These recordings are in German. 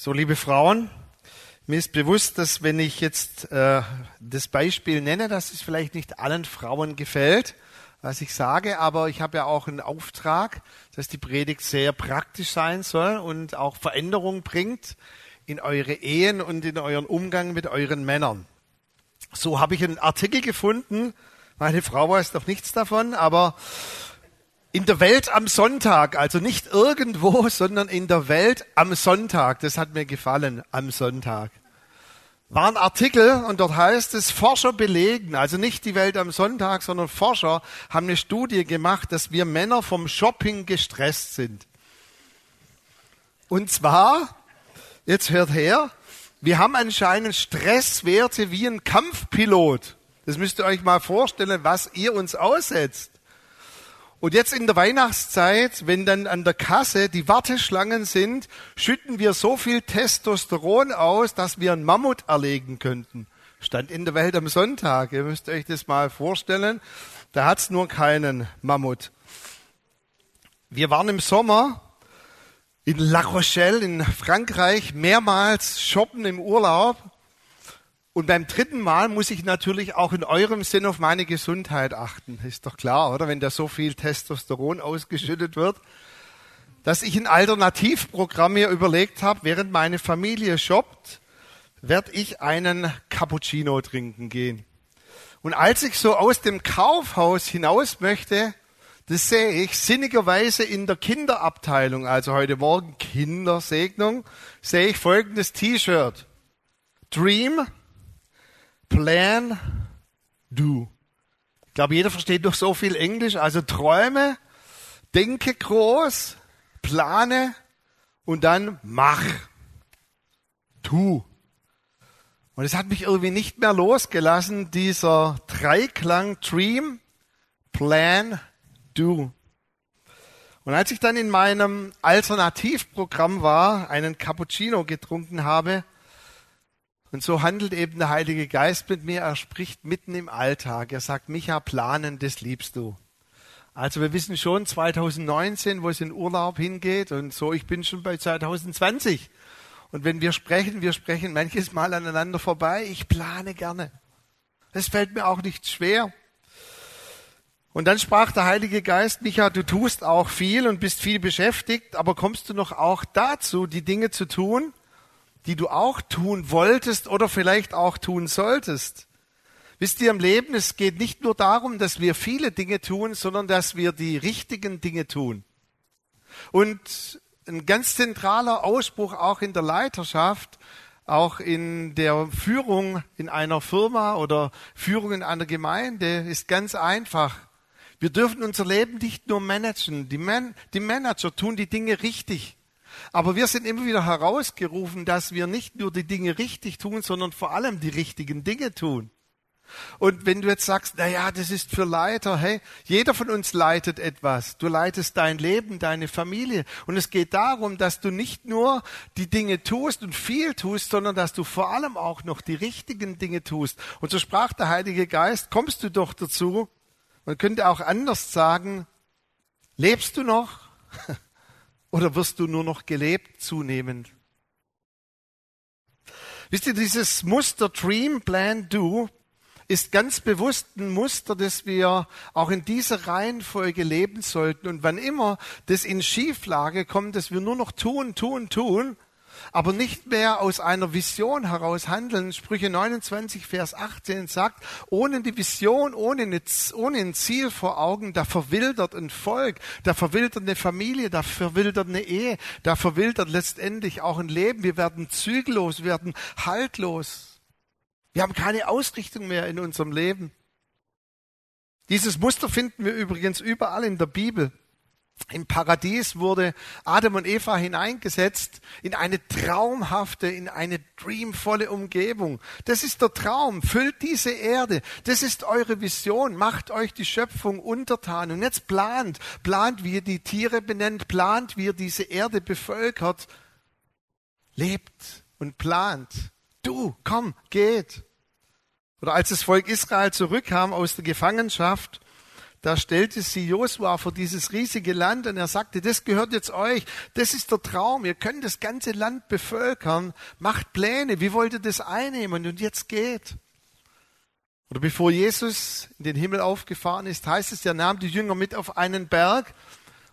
So, liebe Frauen, mir ist bewusst, dass wenn ich jetzt äh, das Beispiel nenne, dass es vielleicht nicht allen Frauen gefällt, was ich sage, aber ich habe ja auch einen Auftrag, dass die Predigt sehr praktisch sein soll und auch Veränderung bringt in eure Ehen und in euren Umgang mit euren Männern. So habe ich einen Artikel gefunden. Meine Frau weiß doch nichts davon, aber in der Welt am Sonntag, also nicht irgendwo, sondern in der Welt am Sonntag, das hat mir gefallen, am Sonntag, war ein Artikel und dort heißt es, Forscher belegen, also nicht die Welt am Sonntag, sondern Forscher haben eine Studie gemacht, dass wir Männer vom Shopping gestresst sind. Und zwar, jetzt hört her, wir haben anscheinend Stresswerte wie ein Kampfpilot. Das müsst ihr euch mal vorstellen, was ihr uns aussetzt. Und jetzt in der Weihnachtszeit, wenn dann an der Kasse die Warteschlangen sind, schütten wir so viel Testosteron aus, dass wir einen Mammut erlegen könnten. Stand in der Welt am Sonntag. Ihr müsst euch das mal vorstellen. Da hat's nur keinen Mammut. Wir waren im Sommer in La Rochelle in Frankreich mehrmals shoppen im Urlaub und beim dritten Mal muss ich natürlich auch in eurem Sinn auf meine Gesundheit achten. Ist doch klar, oder? Wenn da so viel Testosteron ausgeschüttet wird. Dass ich ein Alternativprogramm mir überlegt habe, während meine Familie shoppt, werde ich einen Cappuccino trinken gehen. Und als ich so aus dem Kaufhaus hinaus möchte, das sehe ich sinnigerweise in der Kinderabteilung, also heute Morgen Kindersegnung, sehe ich folgendes T-Shirt. Dream, Plan, do. Ich glaube, jeder versteht doch so viel Englisch. Also träume, denke groß, plane und dann mach. Tu. Und es hat mich irgendwie nicht mehr losgelassen, dieser Dreiklang Dream, Plan, Do. Und als ich dann in meinem Alternativprogramm war, einen Cappuccino getrunken habe, und so handelt eben der Heilige Geist mit mir. Er spricht mitten im Alltag. Er sagt, Micha, planen, das liebst du. Also wir wissen schon 2019, wo es in Urlaub hingeht und so, ich bin schon bei 2020. Und wenn wir sprechen, wir sprechen manches Mal aneinander vorbei. Ich plane gerne. Es fällt mir auch nicht schwer. Und dann sprach der Heilige Geist, Micha, du tust auch viel und bist viel beschäftigt, aber kommst du noch auch dazu, die Dinge zu tun, die du auch tun wolltest oder vielleicht auch tun solltest. Wisst ihr im Leben, es geht nicht nur darum, dass wir viele Dinge tun, sondern dass wir die richtigen Dinge tun. Und ein ganz zentraler Ausspruch auch in der Leiterschaft, auch in der Führung in einer Firma oder Führung in einer Gemeinde ist ganz einfach. Wir dürfen unser Leben nicht nur managen. Die, Man die Manager tun die Dinge richtig. Aber wir sind immer wieder herausgerufen, dass wir nicht nur die Dinge richtig tun, sondern vor allem die richtigen Dinge tun. Und wenn du jetzt sagst, na ja, das ist für Leiter, hey, jeder von uns leitet etwas. Du leitest dein Leben, deine Familie. Und es geht darum, dass du nicht nur die Dinge tust und viel tust, sondern dass du vor allem auch noch die richtigen Dinge tust. Und so sprach der Heilige Geist, kommst du doch dazu. Man könnte auch anders sagen, lebst du noch? Oder wirst du nur noch gelebt zunehmend? Wisst ihr, dieses Muster Dream, Plan, Do ist ganz bewusst ein Muster, das wir auch in dieser Reihenfolge leben sollten. Und wann immer das in Schieflage kommt, dass wir nur noch tun, tun, tun, aber nicht mehr aus einer Vision heraus handeln. Sprüche 29, Vers 18 sagt, ohne die Vision, ohne, eine, ohne ein Ziel vor Augen, da verwildert ein Volk, da verwildert eine Familie, da verwildert eine Ehe, da verwildert letztendlich auch ein Leben. Wir werden zügellos, wir werden haltlos. Wir haben keine Ausrichtung mehr in unserem Leben. Dieses Muster finden wir übrigens überall in der Bibel. Im Paradies wurde Adam und Eva hineingesetzt in eine traumhafte, in eine dreamvolle Umgebung. Das ist der Traum. Füllt diese Erde. Das ist eure Vision. Macht euch die Schöpfung untertan. Und jetzt plant, plant, wie ihr die Tiere benennt, plant, wie ihr diese Erde bevölkert. Lebt und plant. Du, komm, geht. Oder als das Volk Israel zurückkam aus der Gefangenschaft, da stellte sie Josua vor dieses riesige Land und er sagte, das gehört jetzt euch, das ist der Traum, ihr könnt das ganze Land bevölkern, macht Pläne, wie wollt ihr das einnehmen? Und jetzt geht. Oder bevor Jesus in den Himmel aufgefahren ist, heißt es, er nahm die Jünger mit auf einen Berg.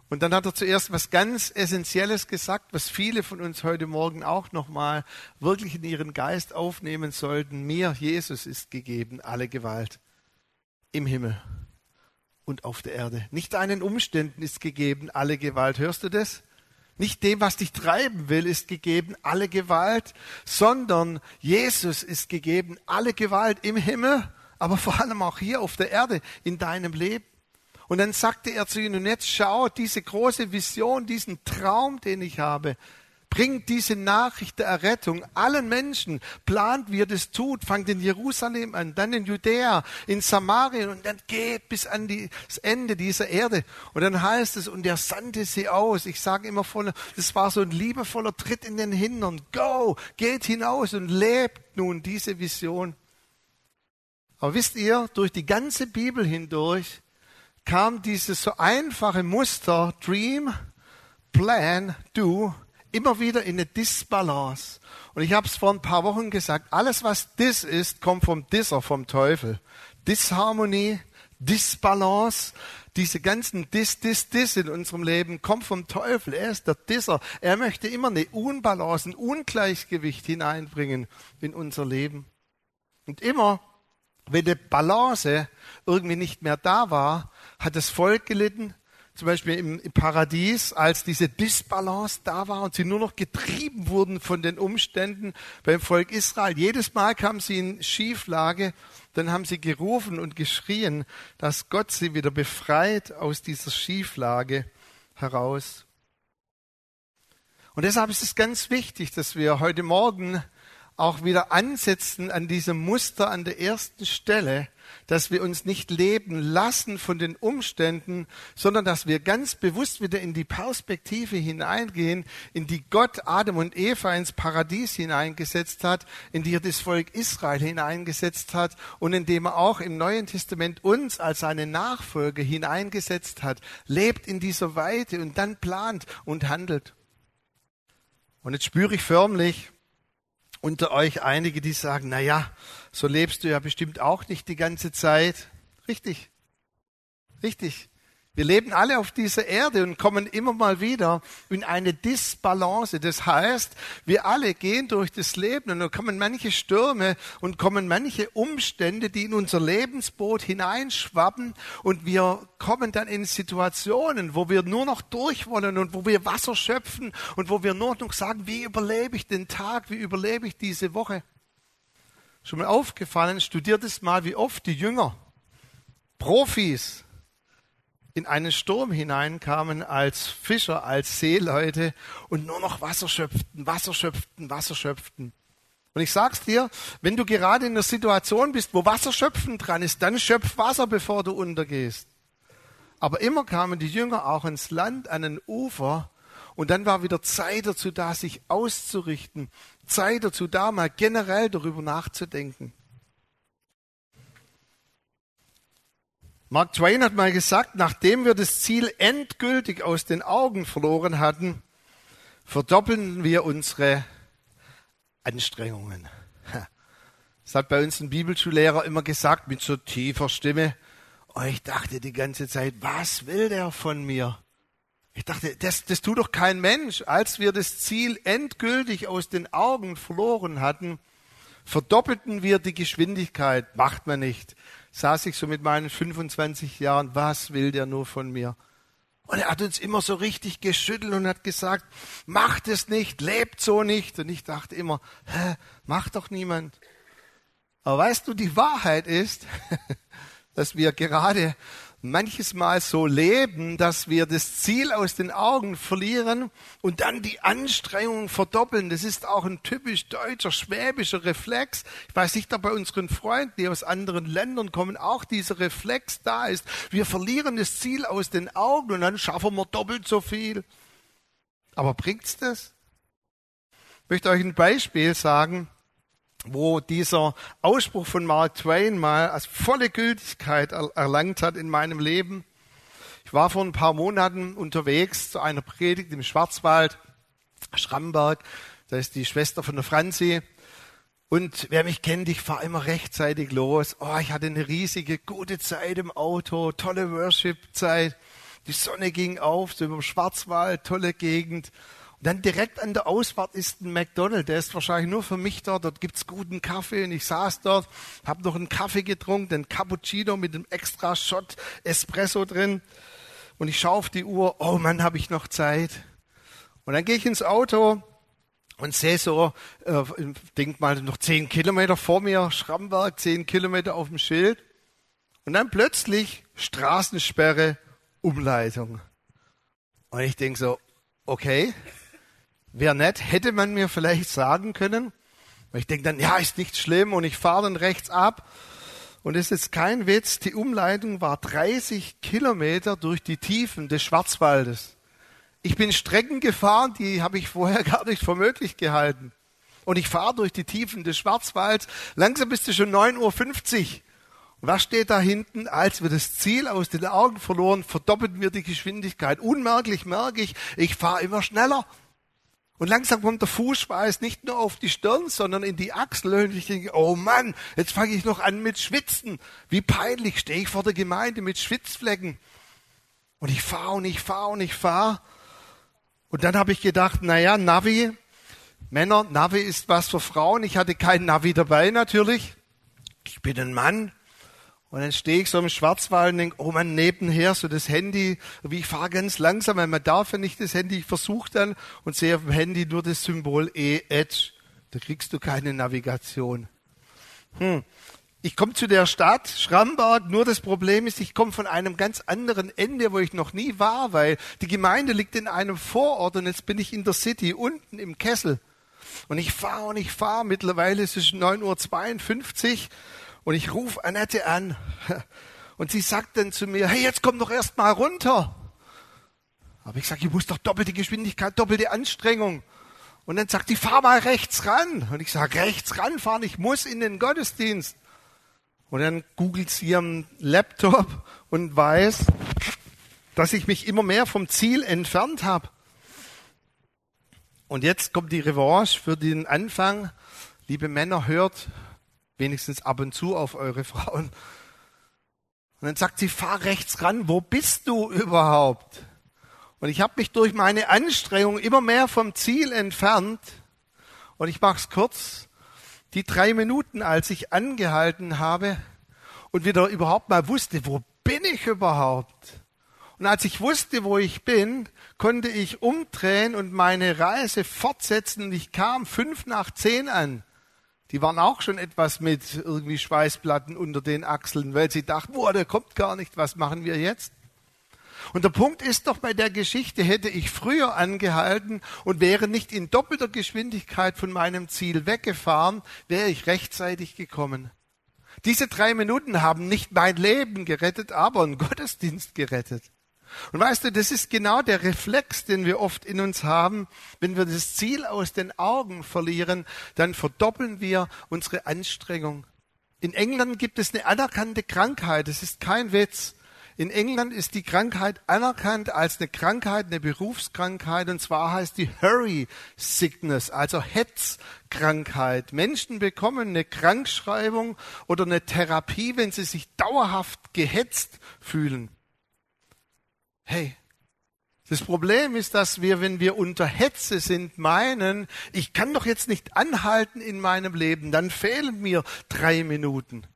Und dann hat er zuerst was ganz Essentielles gesagt, was viele von uns heute Morgen auch nochmal wirklich in ihren Geist aufnehmen sollten. Mir, Jesus, ist gegeben alle Gewalt im Himmel und auf der Erde. Nicht deinen Umständen ist gegeben alle Gewalt. Hörst du das? Nicht dem, was dich treiben will, ist gegeben alle Gewalt, sondern Jesus ist gegeben alle Gewalt im Himmel, aber vor allem auch hier auf der Erde in deinem Leben. Und dann sagte er zu ihnen, und jetzt schau, diese große Vision, diesen Traum, den ich habe, bringt diese Nachricht der Errettung allen Menschen, plant, wie er das tut, fangt in Jerusalem an, dann in Judäa, in Samarien und dann geht bis an die, das Ende dieser Erde. Und dann heißt es, und er sandte sie aus. Ich sage immer voll, das war so ein liebevoller Tritt in den Hintern. Go, geht hinaus und lebt nun diese Vision. Aber wisst ihr, durch die ganze Bibel hindurch kam dieses so einfache Muster, Dream, Plan, Do, immer wieder in eine Disbalance. Und ich habe es vor ein paar Wochen gesagt, alles was Dis ist, kommt vom Disser, vom Teufel. Disharmonie, Disbalance, diese ganzen Dis, Dis, Dis in unserem Leben kommt vom Teufel. Er ist der Disser. Er möchte immer eine Unbalance, ein Ungleichgewicht hineinbringen in unser Leben. Und immer, wenn die Balance irgendwie nicht mehr da war, hat das Volk gelitten, zum Beispiel im, im Paradies, als diese Disbalance da war und sie nur noch getrieben wurden von den Umständen beim Volk Israel. Jedes Mal kamen sie in Schieflage, dann haben sie gerufen und geschrien, dass Gott sie wieder befreit aus dieser Schieflage heraus. Und deshalb ist es ganz wichtig, dass wir heute Morgen auch wieder ansetzen an diesem Muster an der ersten Stelle, dass wir uns nicht leben lassen von den Umständen, sondern dass wir ganz bewusst wieder in die Perspektive hineingehen, in die Gott Adam und Eva ins Paradies hineingesetzt hat, in die er das Volk Israel hineingesetzt hat und in dem er auch im Neuen Testament uns als seine Nachfolger hineingesetzt hat, lebt in dieser Weite und dann plant und handelt. Und jetzt spüre ich förmlich, unter euch einige, die sagen, na ja, so lebst du ja bestimmt auch nicht die ganze Zeit. Richtig. Richtig. Wir leben alle auf dieser Erde und kommen immer mal wieder in eine Disbalance. Das heißt, wir alle gehen durch das Leben und dann kommen manche Stürme und kommen manche Umstände, die in unser Lebensboot hineinschwappen und wir kommen dann in Situationen, wo wir nur noch durch wollen und wo wir Wasser schöpfen und wo wir nur noch sagen, wie überlebe ich den Tag, wie überlebe ich diese Woche. Schon mal aufgefallen, studiert es mal, wie oft die Jünger, Profis, in einen Sturm hineinkamen als Fischer, als Seeleute und nur noch Wasser schöpften, Wasser schöpften, Wasser schöpften. Und ich sag's dir, wenn du gerade in einer Situation bist, wo Wasser schöpfen dran ist, dann schöpf Wasser, bevor du untergehst. Aber immer kamen die Jünger auch ins Land, an ein Ufer, und dann war wieder Zeit dazu da, sich auszurichten, Zeit dazu da, mal generell darüber nachzudenken. Mark Twain hat mal gesagt, nachdem wir das Ziel endgültig aus den Augen verloren hatten, verdoppeln wir unsere Anstrengungen. Das hat bei uns ein Bibelschullehrer immer gesagt mit so tiefer Stimme. Oh, ich dachte die ganze Zeit, was will der von mir? Ich dachte, das, das tut doch kein Mensch. Als wir das Ziel endgültig aus den Augen verloren hatten, verdoppelten wir die Geschwindigkeit. Macht man nicht saß ich so mit meinen 25 Jahren, was will der nur von mir? Und er hat uns immer so richtig geschüttelt und hat gesagt, macht es nicht, lebt so nicht. Und ich dachte immer, hä, macht doch niemand. Aber weißt du, die Wahrheit ist, dass wir gerade manches Mal so leben, dass wir das Ziel aus den Augen verlieren und dann die Anstrengung verdoppeln. Das ist auch ein typisch deutscher, schwäbischer Reflex. Ich weiß nicht, ob bei unseren Freunden, die aus anderen Ländern kommen, auch dieser Reflex da ist. Wir verlieren das Ziel aus den Augen und dann schaffen wir doppelt so viel. Aber bringt's das? Ich möchte euch ein Beispiel sagen. Wo dieser Ausspruch von Mark Twain mal als volle Gültigkeit erlangt hat in meinem Leben. Ich war vor ein paar Monaten unterwegs zu einer Predigt im Schwarzwald, Schramberg. Da ist die Schwester von der Franzi. Und wer mich kennt, ich fahre immer rechtzeitig los. Oh, ich hatte eine riesige, gute Zeit im Auto, tolle Worship-Zeit. Die Sonne ging auf, so über dem Schwarzwald, tolle Gegend. Dann direkt an der Ausfahrt ist ein McDonald's, der ist wahrscheinlich nur für mich dort. Dort gibt's guten Kaffee und ich saß dort, habe noch einen Kaffee getrunken, den Cappuccino mit einem extra Shot Espresso drin. Und ich schaue auf die Uhr, oh Mann, habe ich noch Zeit. Und dann gehe ich ins Auto und sehe so, äh, denk mal noch zehn Kilometer vor mir, Schramberg, zehn Kilometer auf dem Schild. Und dann plötzlich Straßensperre, Umleitung. Und ich denk so, okay, wäre nett, hätte man mir vielleicht sagen können. Weil ich denke dann, ja, ist nicht schlimm und ich fahre dann rechts ab. Und es ist kein Witz, die Umleitung war 30 Kilometer durch die Tiefen des Schwarzwaldes. Ich bin Strecken gefahren, die habe ich vorher gar nicht für möglich gehalten. Und ich fahre durch die Tiefen des Schwarzwalds. Langsam bist du schon 9.50 Uhr. Und was steht da hinten? Als wir das Ziel aus den Augen verloren, verdoppelten wir die Geschwindigkeit. Unmerklich merke ich, ich fahre immer schneller. Und langsam kommt der Fußschweiß nicht nur auf die Stirn, sondern in die Achsel. Und ich denke, oh Mann, jetzt fange ich noch an mit Schwitzen. Wie peinlich stehe ich vor der Gemeinde mit Schwitzflecken. Und ich fahre und ich fahre und ich fahre. Und dann habe ich gedacht, naja, Navi, Männer, Navi ist was für Frauen. Ich hatte kein Navi dabei natürlich. Ich bin ein Mann. Und dann stehe ich so im Schwarzwald und denke, oh man, nebenher so das Handy, wie ich fahre ganz langsam, weil man darf ja nicht das Handy, ich versuche dann und sehe auf dem Handy nur das Symbol E-Edge. Da kriegst du keine Navigation. Hm. Ich komme zu der Stadt Schramberg, nur das Problem ist, ich komme von einem ganz anderen Ende, wo ich noch nie war, weil die Gemeinde liegt in einem Vorort und jetzt bin ich in der City, unten im Kessel. Und ich fahre und ich fahre, mittlerweile ist es 9.52 Uhr und ich rufe Annette an und sie sagt dann zu mir, hey, jetzt komm doch erst mal runter. Aber ich sage, ich muss doch doppelte Geschwindigkeit, doppelte Anstrengung. Und dann sagt die, fahr mal rechts ran. Und ich sage, rechts ranfahren, ich muss in den Gottesdienst. Und dann googelt sie ihren Laptop und weiß, dass ich mich immer mehr vom Ziel entfernt habe. Und jetzt kommt die Revanche für den Anfang. Liebe Männer, hört wenigstens ab und zu auf eure Frauen. Und dann sagt sie, fahr rechts ran, wo bist du überhaupt? Und ich habe mich durch meine Anstrengung immer mehr vom Ziel entfernt. Und ich mache es kurz die drei Minuten, als ich angehalten habe und wieder überhaupt mal wusste, wo bin ich überhaupt? Und als ich wusste, wo ich bin, konnte ich umdrehen und meine Reise fortsetzen. Und ich kam fünf nach zehn an. Die waren auch schon etwas mit irgendwie Schweißplatten unter den Achseln, weil sie dachten, boah, der kommt gar nicht, was machen wir jetzt? Und der Punkt ist doch bei der Geschichte, hätte ich früher angehalten und wäre nicht in doppelter Geschwindigkeit von meinem Ziel weggefahren, wäre ich rechtzeitig gekommen. Diese drei Minuten haben nicht mein Leben gerettet, aber einen Gottesdienst gerettet. Und weißt du, das ist genau der Reflex, den wir oft in uns haben. Wenn wir das Ziel aus den Augen verlieren, dann verdoppeln wir unsere Anstrengung. In England gibt es eine anerkannte Krankheit. Das ist kein Witz. In England ist die Krankheit anerkannt als eine Krankheit, eine Berufskrankheit, und zwar heißt die Hurry Sickness, also Hetzkrankheit. Menschen bekommen eine Krankschreibung oder eine Therapie, wenn sie sich dauerhaft gehetzt fühlen. Hey, das Problem ist, dass wir, wenn wir unter Hetze sind, meinen, ich kann doch jetzt nicht anhalten in meinem Leben, dann fehlen mir drei Minuten.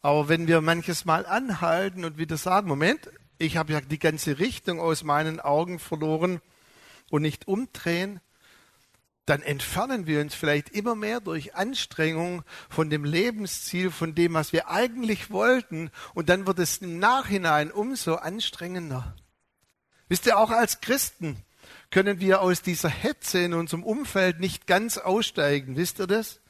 Aber wenn wir manches Mal anhalten und wieder sagen, Moment, ich habe ja die ganze Richtung aus meinen Augen verloren und nicht umdrehen, dann entfernen wir uns vielleicht immer mehr durch Anstrengung von dem Lebensziel, von dem, was wir eigentlich wollten, und dann wird es im Nachhinein umso anstrengender. Wisst ihr, auch als Christen können wir aus dieser Hetze in unserem Umfeld nicht ganz aussteigen. Wisst ihr das?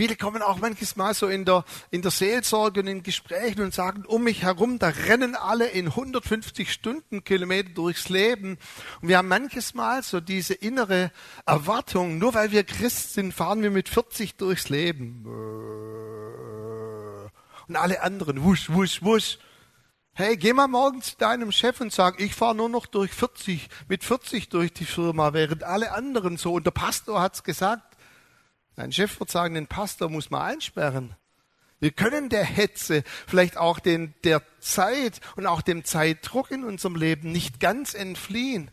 Viele kommen auch manches Mal so in der, in der Seelsorge und in Gesprächen und sagen, um mich herum, da rennen alle in 150 Stundenkilometer durchs Leben. Und wir haben manches Mal so diese innere Erwartung, nur weil wir Christ sind, fahren wir mit 40 durchs Leben. Und alle anderen, wusch, wusch, wusch. Hey, geh mal morgen zu deinem Chef und sag, ich fahre nur noch durch 40, mit 40 durch die Firma, während alle anderen so. Und der Pastor hat's gesagt. Ein Chef wird sagen, den Pastor muss man einsperren. Wir können der Hetze, vielleicht auch den, der Zeit und auch dem Zeitdruck in unserem Leben nicht ganz entfliehen.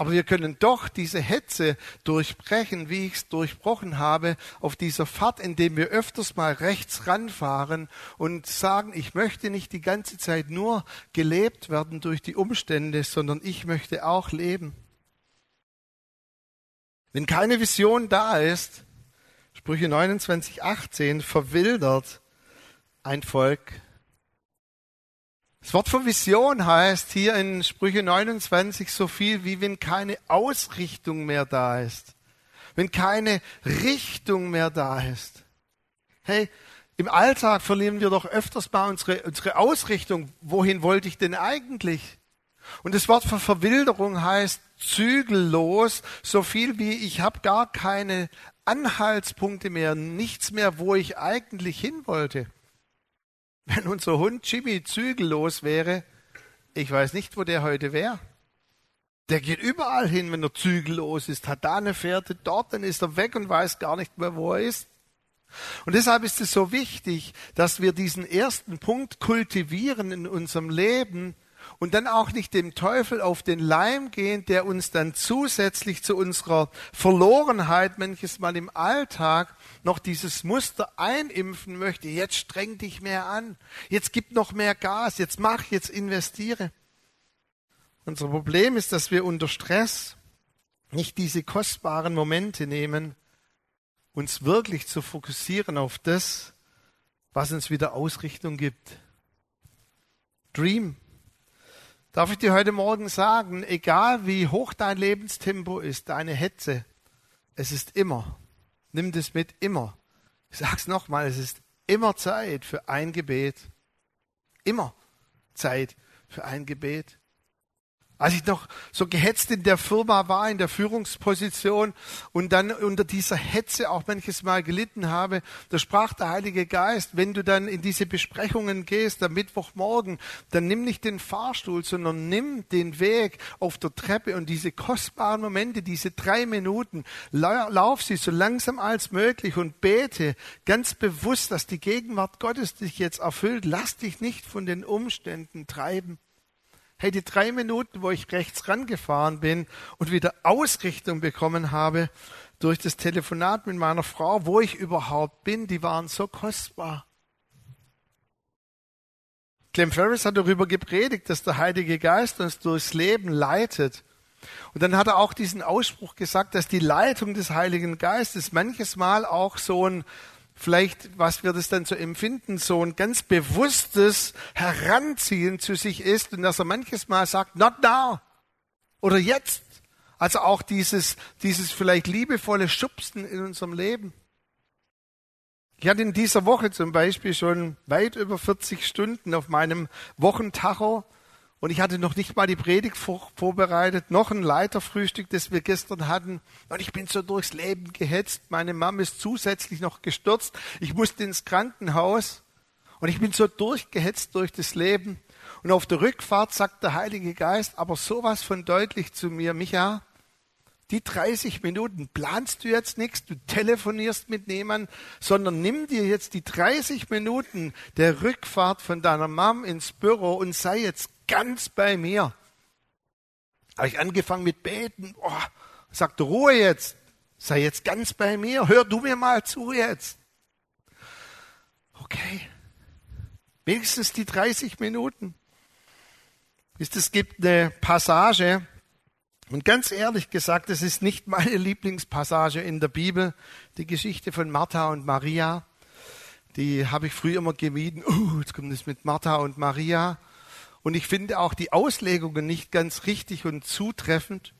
Aber wir können doch diese Hetze durchbrechen, wie ich es durchbrochen habe, auf dieser Fahrt, indem wir öfters mal rechts ranfahren und sagen, ich möchte nicht die ganze Zeit nur gelebt werden durch die Umstände, sondern ich möchte auch leben. Wenn keine Vision da ist, Sprüche 29, 18, verwildert ein Volk das Wort von Vision heißt hier in Sprüche 29 so viel wie wenn keine Ausrichtung mehr da ist. Wenn keine Richtung mehr da ist. Hey, im Alltag verlieren wir doch öfters mal unsere, unsere Ausrichtung. Wohin wollte ich denn eigentlich? Und das Wort von Verwilderung heißt zügellos, so viel wie ich habe gar keine Anhaltspunkte mehr, nichts mehr, wo ich eigentlich hin wollte. Wenn unser Hund Jimmy zügellos wäre, ich weiß nicht, wo der heute wäre. Der geht überall hin, wenn er zügellos ist, hat da eine Fährte, dort, dann ist er weg und weiß gar nicht mehr, wo er ist. Und deshalb ist es so wichtig, dass wir diesen ersten Punkt kultivieren in unserem Leben, und dann auch nicht dem Teufel auf den Leim gehen, der uns dann zusätzlich zu unserer Verlorenheit manches Mal im Alltag noch dieses Muster einimpfen möchte. Jetzt streng dich mehr an. Jetzt gib noch mehr Gas. Jetzt mach, jetzt investiere. Unser Problem ist, dass wir unter Stress nicht diese kostbaren Momente nehmen, uns wirklich zu fokussieren auf das, was uns wieder Ausrichtung gibt. Dream Darf ich dir heute Morgen sagen, egal wie hoch dein Lebenstempo ist, deine Hetze, es ist immer, nimm das mit immer. Ich sag's nochmal, es ist immer Zeit für ein Gebet. Immer Zeit für ein Gebet. Als ich noch so gehetzt in der Firma war, in der Führungsposition und dann unter dieser Hetze auch manches Mal gelitten habe, da sprach der Heilige Geist, wenn du dann in diese Besprechungen gehst, am Mittwochmorgen, dann nimm nicht den Fahrstuhl, sondern nimm den Weg auf der Treppe und diese kostbaren Momente, diese drei Minuten, lauf sie so langsam als möglich und bete ganz bewusst, dass die Gegenwart Gottes dich jetzt erfüllt. Lass dich nicht von den Umständen treiben. Hey, die drei Minuten, wo ich rechts rangefahren bin und wieder Ausrichtung bekommen habe durch das Telefonat mit meiner Frau, wo ich überhaupt bin, die waren so kostbar. Clem Ferris hat darüber gepredigt, dass der Heilige Geist uns durchs Leben leitet. Und dann hat er auch diesen Ausspruch gesagt, dass die Leitung des Heiligen Geistes manches Mal auch so ein vielleicht, was wir das dann so empfinden, so ein ganz bewusstes Heranziehen zu sich ist und dass er manches Mal sagt, not now oder jetzt. Also auch dieses, dieses vielleicht liebevolle Schubsen in unserem Leben. Ich hatte in dieser Woche zum Beispiel schon weit über 40 Stunden auf meinem Wochentacho und ich hatte noch nicht mal die Predigt vor, vorbereitet, noch ein Leiterfrühstück, das wir gestern hatten. Und ich bin so durchs Leben gehetzt. Meine Mama ist zusätzlich noch gestürzt. Ich musste ins Krankenhaus. Und ich bin so durchgehetzt durch das Leben. Und auf der Rückfahrt sagt der Heilige Geist aber sowas von deutlich zu mir, Micha, die 30 Minuten planst du jetzt nichts, du telefonierst mit niemandem, sondern nimm dir jetzt die 30 Minuten der Rückfahrt von deiner Mom ins Büro und sei jetzt ganz bei mir. Habe ich angefangen mit Beten, oh, sagte Ruhe jetzt, sei jetzt ganz bei mir, hör du mir mal zu jetzt. Okay, wenigstens die 30 Minuten. Es gibt eine Passage, und ganz ehrlich gesagt, es ist nicht meine Lieblingspassage in der Bibel, die Geschichte von Martha und Maria. Die habe ich früher immer gemieden. Uh, jetzt kommt es mit Martha und Maria. Und ich finde auch die Auslegungen nicht ganz richtig und zutreffend.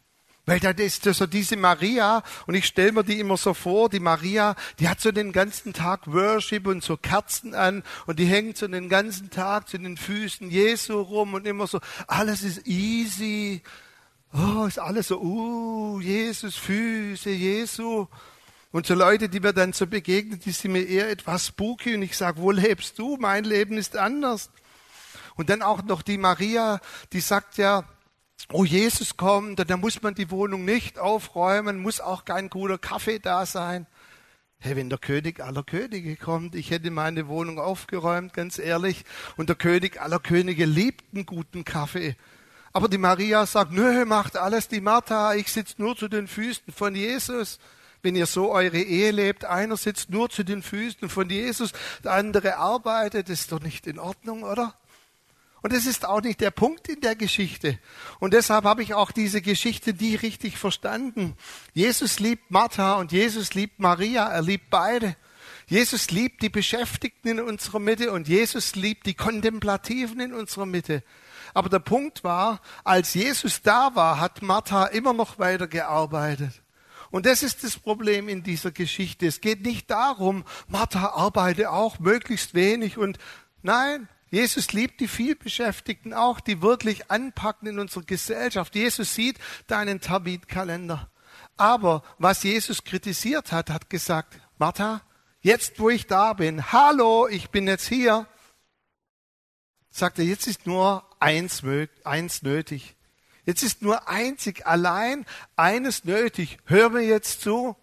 Weil da ist so diese Maria, und ich stelle mir die immer so vor, die Maria, die hat so den ganzen Tag Worship und so Kerzen an und die hängt so den ganzen Tag zu den Füßen Jesu rum und immer so, alles ist easy. Oh, ist alles so, uh, Jesus, Füße, Jesu. Und so Leute, die mir dann so begegnen, die sind mir eher etwas spooky und ich sage, wo lebst du? Mein Leben ist anders. Und dann auch noch die Maria, die sagt ja, oh Jesus kommt, dann muss man die Wohnung nicht aufräumen, muss auch kein guter Kaffee da sein. Hey, wenn der König aller Könige kommt, ich hätte meine Wohnung aufgeräumt, ganz ehrlich, und der König aller Könige liebt einen guten Kaffee. Aber die Maria sagt, nö, macht alles die Martha, ich sitze nur zu den Füßen von Jesus. Wenn ihr so eure Ehe lebt, einer sitzt nur zu den Füßen von Jesus, der andere arbeitet, ist doch nicht in Ordnung, oder? Und das ist auch nicht der Punkt in der Geschichte. Und deshalb habe ich auch diese Geschichte nie richtig verstanden. Jesus liebt Martha und Jesus liebt Maria. Er liebt beide. Jesus liebt die Beschäftigten in unserer Mitte und Jesus liebt die Kontemplativen in unserer Mitte. Aber der Punkt war, als Jesus da war, hat Martha immer noch weiter gearbeitet. Und das ist das Problem in dieser Geschichte. Es geht nicht darum, Martha arbeite auch möglichst wenig und nein, Jesus liebt die vielbeschäftigten auch, die wirklich anpacken in unserer Gesellschaft. Jesus sieht deinen Tabitkalender. Aber was Jesus kritisiert hat, hat gesagt, Martha, jetzt wo ich da bin, hallo, ich bin jetzt hier, sagt er, jetzt ist nur eins, eins nötig. Jetzt ist nur einzig allein eines nötig. Hör mir jetzt zu.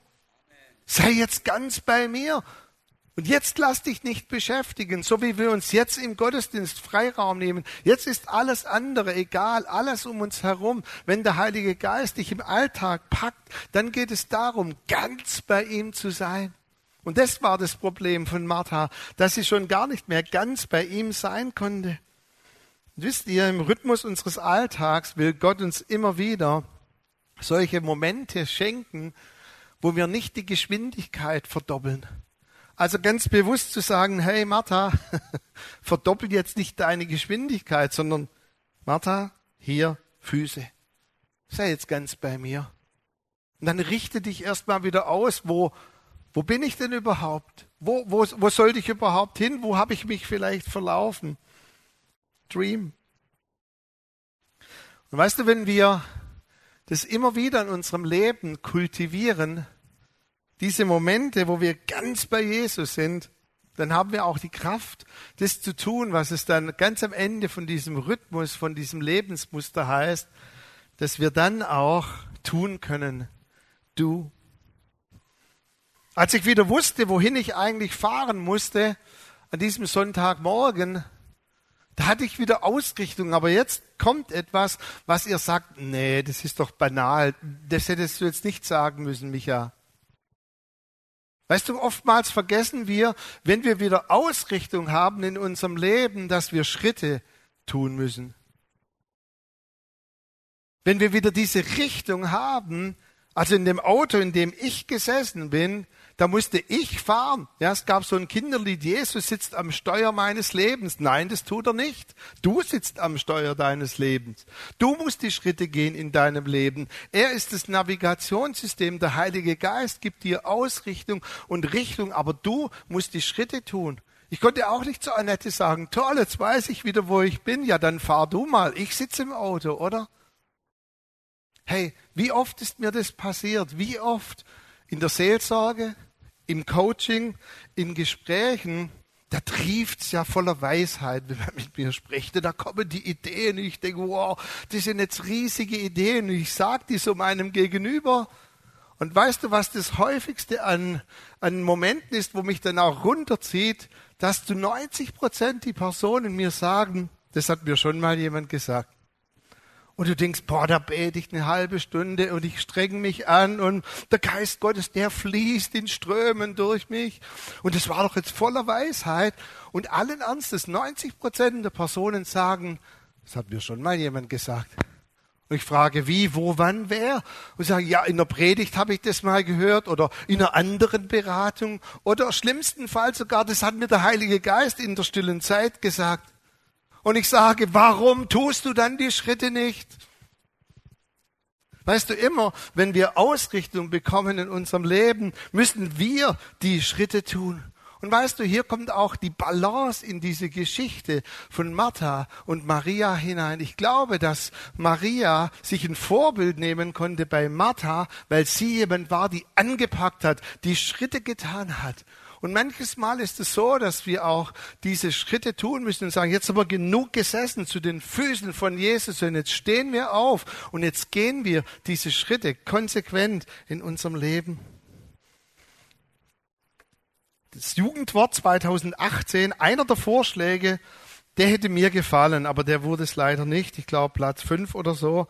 Sei jetzt ganz bei mir. Und jetzt lass dich nicht beschäftigen, so wie wir uns jetzt im Gottesdienst Freiraum nehmen. Jetzt ist alles andere egal, alles um uns herum. Wenn der Heilige Geist dich im Alltag packt, dann geht es darum, ganz bei ihm zu sein. Und das war das Problem von Martha, dass sie schon gar nicht mehr ganz bei ihm sein konnte. Und wisst ihr, im Rhythmus unseres Alltags will Gott uns immer wieder solche Momente schenken, wo wir nicht die Geschwindigkeit verdoppeln also ganz bewusst zu sagen, hey Martha, verdoppel jetzt nicht deine Geschwindigkeit, sondern Martha, hier Füße. Sei jetzt ganz bei mir. Und dann richte dich erstmal wieder aus, wo, wo bin ich denn überhaupt? Wo, wo, wo sollte ich überhaupt hin? Wo habe ich mich vielleicht verlaufen? Dream. Und weißt du, wenn wir das immer wieder in unserem Leben kultivieren, diese Momente, wo wir ganz bei Jesus sind, dann haben wir auch die Kraft, das zu tun, was es dann ganz am Ende von diesem Rhythmus, von diesem Lebensmuster heißt, dass wir dann auch tun können. Du. Als ich wieder wusste, wohin ich eigentlich fahren musste, an diesem Sonntagmorgen, da hatte ich wieder Ausrichtung, aber jetzt kommt etwas, was ihr sagt, nee, das ist doch banal, das hättest du jetzt nicht sagen müssen, Micha. Weißt du, oftmals vergessen wir, wenn wir wieder Ausrichtung haben in unserem Leben, dass wir Schritte tun müssen. Wenn wir wieder diese Richtung haben, also in dem Auto, in dem ich gesessen bin, da musste ich fahren. Ja, es gab so ein Kinderlied, Jesus sitzt am Steuer meines Lebens. Nein, das tut er nicht. Du sitzt am Steuer deines Lebens. Du musst die Schritte gehen in deinem Leben. Er ist das Navigationssystem. Der Heilige Geist gibt dir Ausrichtung und Richtung, aber du musst die Schritte tun. Ich konnte auch nicht zu Annette sagen, toll, jetzt weiß ich wieder, wo ich bin. Ja, dann fahr du mal. Ich sitze im Auto, oder? Hey, wie oft ist mir das passiert? Wie oft in der Seelsorge, im Coaching, in Gesprächen, da trieft's ja voller Weisheit, wenn man mit mir spricht. Da kommen die Ideen und ich denke, wow, das sind jetzt riesige Ideen und ich sage die so meinem Gegenüber. Und weißt du, was das häufigste an, an Momenten ist, wo mich dann auch runterzieht, dass zu 90 Prozent die Personen mir sagen, das hat mir schon mal jemand gesagt. Und du denkst, boah, da bete ich eine halbe Stunde und ich streng mich an und der Geist Gottes, der fließt in Strömen durch mich. Und es war doch jetzt voller Weisheit. Und allen Ernstes, 90 Prozent der Personen sagen, das hat mir schon mal jemand gesagt. Und ich frage, wie, wo, wann, wer? Und sagen, ja, in der Predigt habe ich das mal gehört oder in einer anderen Beratung oder schlimmsten Fall sogar, das hat mir der Heilige Geist in der stillen Zeit gesagt. Und ich sage, warum tust du dann die Schritte nicht? Weißt du, immer, wenn wir Ausrichtung bekommen in unserem Leben, müssen wir die Schritte tun. Und weißt du, hier kommt auch die Balance in diese Geschichte von Martha und Maria hinein. Ich glaube, dass Maria sich ein Vorbild nehmen konnte bei Martha, weil sie jemand war, die angepackt hat, die Schritte getan hat. Und manches Mal ist es so, dass wir auch diese Schritte tun müssen und sagen, jetzt aber genug gesessen zu den Füßen von Jesus und jetzt stehen wir auf und jetzt gehen wir diese Schritte konsequent in unserem Leben. Das Jugendwort 2018, einer der Vorschläge, der hätte mir gefallen, aber der wurde es leider nicht. Ich glaube Platz 5 oder so.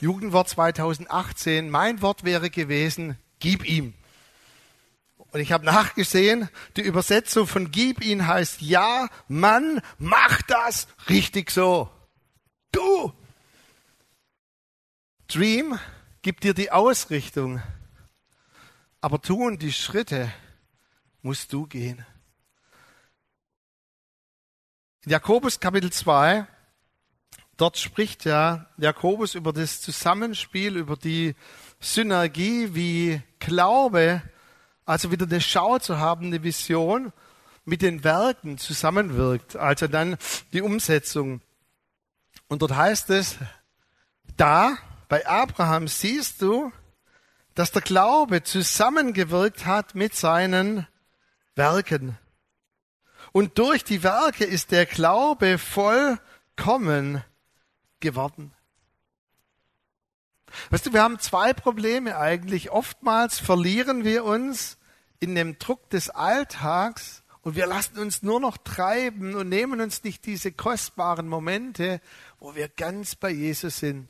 Jugendwort 2018, mein Wort wäre gewesen, gib ihm. Und ich habe nachgesehen, die Übersetzung von gib ihn heißt, ja, Mann, mach das richtig so. Du. Dream gibt dir die Ausrichtung, aber tun die Schritte musst du gehen. In Jakobus Kapitel 2, dort spricht ja Jakobus über das Zusammenspiel, über die Synergie, wie Glaube also wieder eine Schau zu haben, eine Vision mit den Werken zusammenwirkt, also dann die Umsetzung. Und dort heißt es, da bei Abraham siehst du, dass der Glaube zusammengewirkt hat mit seinen Werken. Und durch die Werke ist der Glaube vollkommen geworden. Weißt du, wir haben zwei Probleme eigentlich. Oftmals verlieren wir uns in dem Druck des Alltags und wir lassen uns nur noch treiben und nehmen uns nicht diese kostbaren Momente, wo wir ganz bei Jesus sind.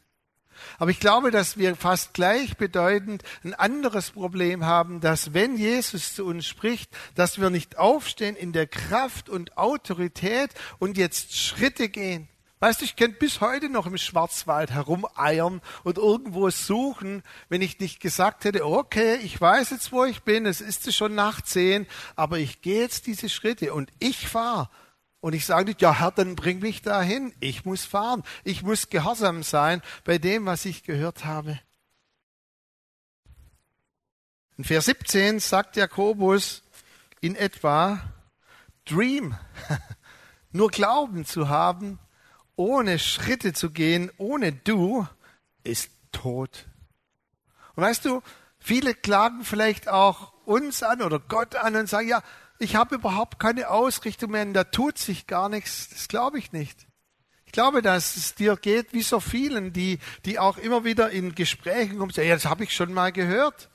Aber ich glaube, dass wir fast gleichbedeutend ein anderes Problem haben, dass wenn Jesus zu uns spricht, dass wir nicht aufstehen in der Kraft und Autorität und jetzt Schritte gehen, Weißt du, ich könnte bis heute noch im Schwarzwald herumeiern und irgendwo suchen, wenn ich nicht gesagt hätte, okay, ich weiß jetzt, wo ich bin, es ist schon nach zehn, aber ich gehe jetzt diese Schritte und ich fahre. Und ich sage nicht, ja Herr, dann bring mich dahin. Ich muss fahren. Ich muss gehorsam sein bei dem, was ich gehört habe. In Vers 17 sagt Jakobus in etwa, Dream, nur Glauben zu haben, ohne Schritte zu gehen, ohne du, ist tot. Und weißt du, viele klagen vielleicht auch uns an oder Gott an und sagen, ja, ich habe überhaupt keine Ausrichtung mehr, da tut sich gar nichts. Das glaube ich nicht. Ich glaube, dass es dir geht wie so vielen, die, die auch immer wieder in Gesprächen kommen, sagen, ja, das habe ich schon mal gehört.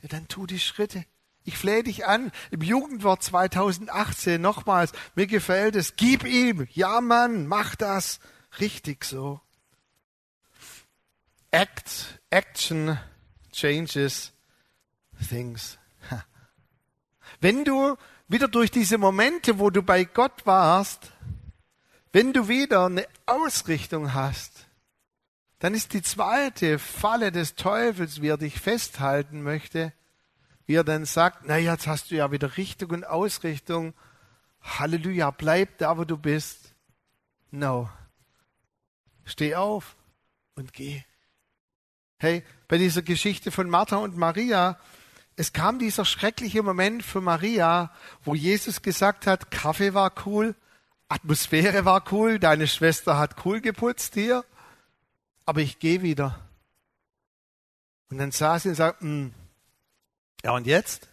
Ja, dann tu die Schritte. Ich flehe dich an, im Jugendwort 2018 nochmals, mir gefällt es, gib ihm, ja Mann, mach das, richtig so. Act, action changes things. Wenn du wieder durch diese Momente, wo du bei Gott warst, wenn du wieder eine Ausrichtung hast, dann ist die zweite Falle des Teufels, wie er dich festhalten möchte, wie er dann sagt, na jetzt hast du ja wieder Richtung und Ausrichtung. Halleluja, bleib da, wo du bist. No. Steh auf und geh. Hey, bei dieser Geschichte von Martha und Maria, es kam dieser schreckliche Moment für Maria, wo Jesus gesagt hat, Kaffee war cool, Atmosphäre war cool, deine Schwester hat cool geputzt hier, aber ich gehe wieder. Und dann saß sie und sagte, hm, ja, und jetzt?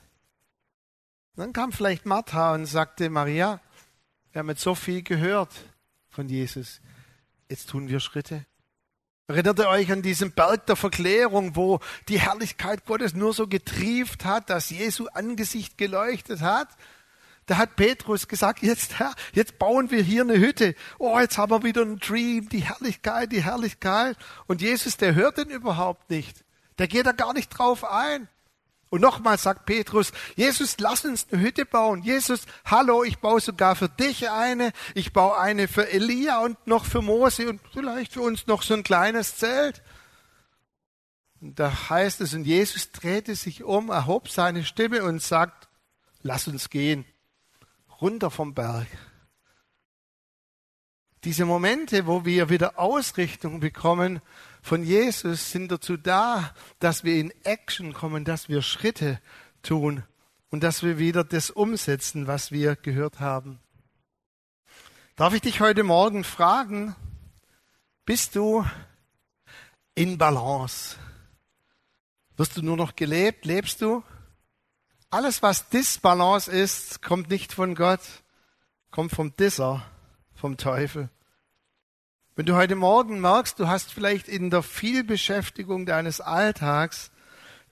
Und dann kam vielleicht Martha und sagte, Maria, wir haben jetzt so viel gehört von Jesus. Jetzt tun wir Schritte. Erinnert ihr euch an diesen Berg der Verklärung, wo die Herrlichkeit Gottes nur so getrieft hat, dass Jesu Angesicht geleuchtet hat? Da hat Petrus gesagt, jetzt Herr, jetzt bauen wir hier eine Hütte. Oh, jetzt haben wir wieder einen Dream, die Herrlichkeit, die Herrlichkeit. Und Jesus, der hört den überhaupt nicht. Der geht da gar nicht drauf ein. Und nochmal sagt Petrus, Jesus, lass uns eine Hütte bauen. Jesus, hallo, ich baue sogar für dich eine. Ich baue eine für Elia und noch für Mose und vielleicht für uns noch so ein kleines Zelt. Und da heißt es, und Jesus drehte sich um, erhob seine Stimme und sagt, lass uns gehen, runter vom Berg. Diese Momente, wo wir wieder Ausrichtung bekommen, von Jesus sind dazu da, dass wir in Action kommen, dass wir Schritte tun und dass wir wieder das umsetzen, was wir gehört haben. Darf ich dich heute Morgen fragen, bist du in Balance? Wirst du nur noch gelebt? Lebst du? Alles, was Disbalance ist, kommt nicht von Gott, kommt vom Disser, vom Teufel. Wenn du heute Morgen merkst, du hast vielleicht in der Vielbeschäftigung deines Alltags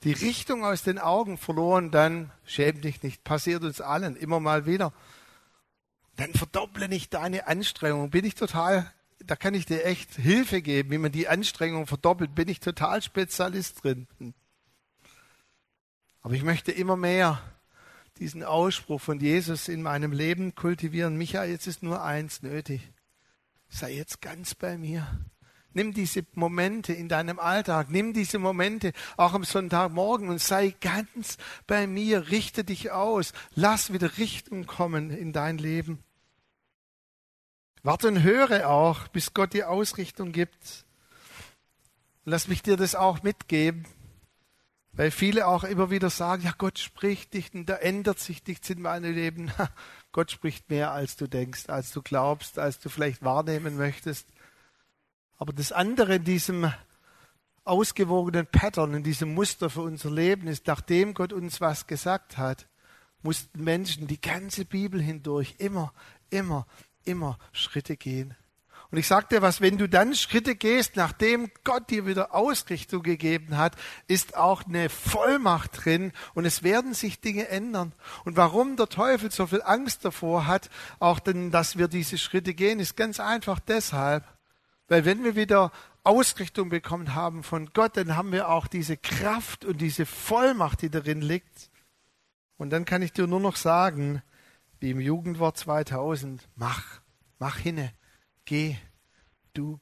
die Richtung aus den Augen verloren, dann schäm dich nicht. Passiert uns allen immer mal wieder. Dann verdopple nicht deine Anstrengung. Bin ich total, da kann ich dir echt Hilfe geben, wie man die Anstrengung verdoppelt. Bin ich total Spezialist drin. Aber ich möchte immer mehr diesen Ausspruch von Jesus in meinem Leben kultivieren. Michael, jetzt ist nur eins nötig. Sei jetzt ganz bei mir. Nimm diese Momente in deinem Alltag, nimm diese Momente auch am Sonntagmorgen und sei ganz bei mir, richte dich aus, lass wieder Richtung kommen in dein Leben. Warte und höre auch, bis Gott die Ausrichtung gibt. Lass mich dir das auch mitgeben, weil viele auch immer wieder sagen, ja, Gott spricht dich und da ändert sich nichts in meinem Leben. Gott spricht mehr, als du denkst, als du glaubst, als du vielleicht wahrnehmen möchtest. Aber das andere in diesem ausgewogenen Pattern, in diesem Muster für unser Leben ist, nachdem Gott uns was gesagt hat, mussten Menschen die ganze Bibel hindurch immer, immer, immer Schritte gehen. Und ich dir was, wenn du dann Schritte gehst, nachdem Gott dir wieder Ausrichtung gegeben hat, ist auch eine Vollmacht drin und es werden sich Dinge ändern. Und warum der Teufel so viel Angst davor hat, auch denn, dass wir diese Schritte gehen, ist ganz einfach deshalb, weil wenn wir wieder Ausrichtung bekommen haben von Gott, dann haben wir auch diese Kraft und diese Vollmacht, die darin liegt. Und dann kann ich dir nur noch sagen, wie im Jugendwort 2000, mach, mach hinne, geh, du